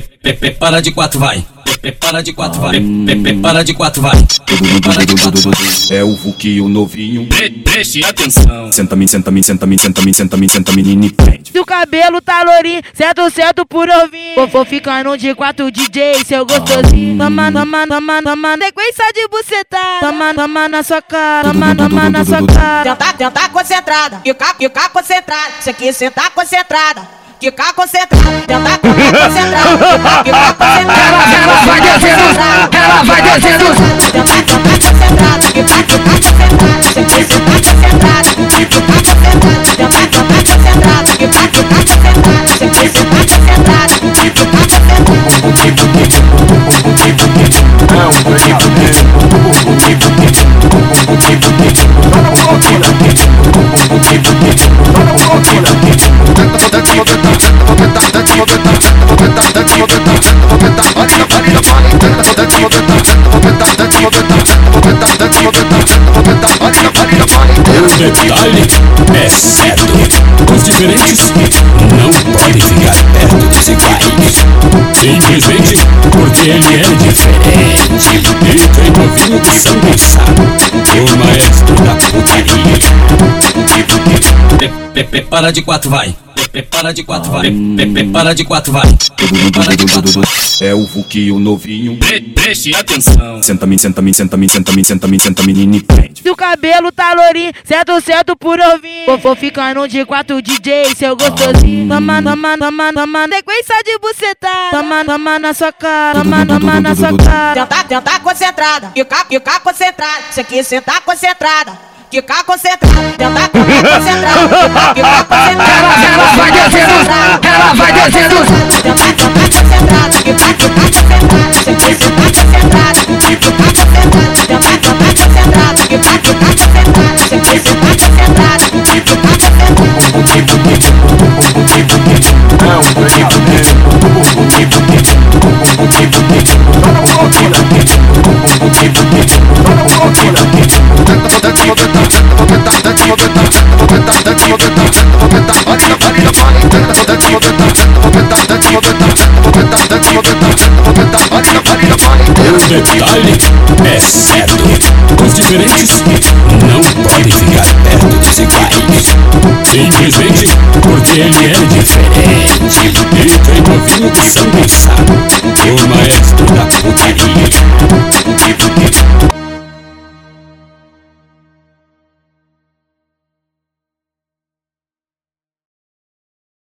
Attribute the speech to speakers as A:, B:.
A: Prepara de quatro, vai. Prepara de quatro, vai. Prepara de quatro, vai. Prepara de quatro.
B: É o Vuki, o novinho.
A: Pre- Preste atenção.
B: Senta-me, senta-me, senta-me, senta-me, senta-me, senta menina e prende.
C: Se o cabelo tá lourinho, certo, certo por ouvir. Vou, vou ficando de quatro DJ, seu gostosinho. Toma, toma, toma, toma, sequência de bucetada. Toma, toma na sua cara, toma, toma na sua cara.
D: Tentar, tentar concentrada, ficar, ficar concentrada. Isso aqui sentar concentrada, ficar concentrada. Tentar, ficar, ficar concentrada.
E: Ela vai descendo, ela vai descendo.
A: O detalhe é certo. Os diferentes não podem ficar perto dos iguais. Simplesmente porque ele é diferente. E tem novinho de São Gonçalo, o maestro da putaria. Pre- Prepara de quatro, vai. Prepara de quatro, vai. Prepara de quatro, vai. Prepara de quatro.
B: É o Vuki, o novinho.
A: Pre- Preste atenção.
B: Senta-me, senta-me, senta-me, senta-me, senta-me, senta menina e prende.
C: Se o cabelo tá lourinho, certo, certo por ouvir. Vou, vou ficando de quatro DJ, seu gostosinho. Toma, toma, toma, toma, sequência de bucetada. Toma, toma na sua cara, toma, toma na sua cara.
D: Tentar, tentar concentrada, ficar, ficar concentrada. Isso aqui sentar concentrada, ficar concentrada. Tentar, tentar concentrada, ficar, ficar concentrada. Concentrada. Tentar,
A: O detalhe é certo. Os diferentes não podem ficar perto dos iguais. Simplesmente porque ele é diferente. E tem novinho de São Gonçalo,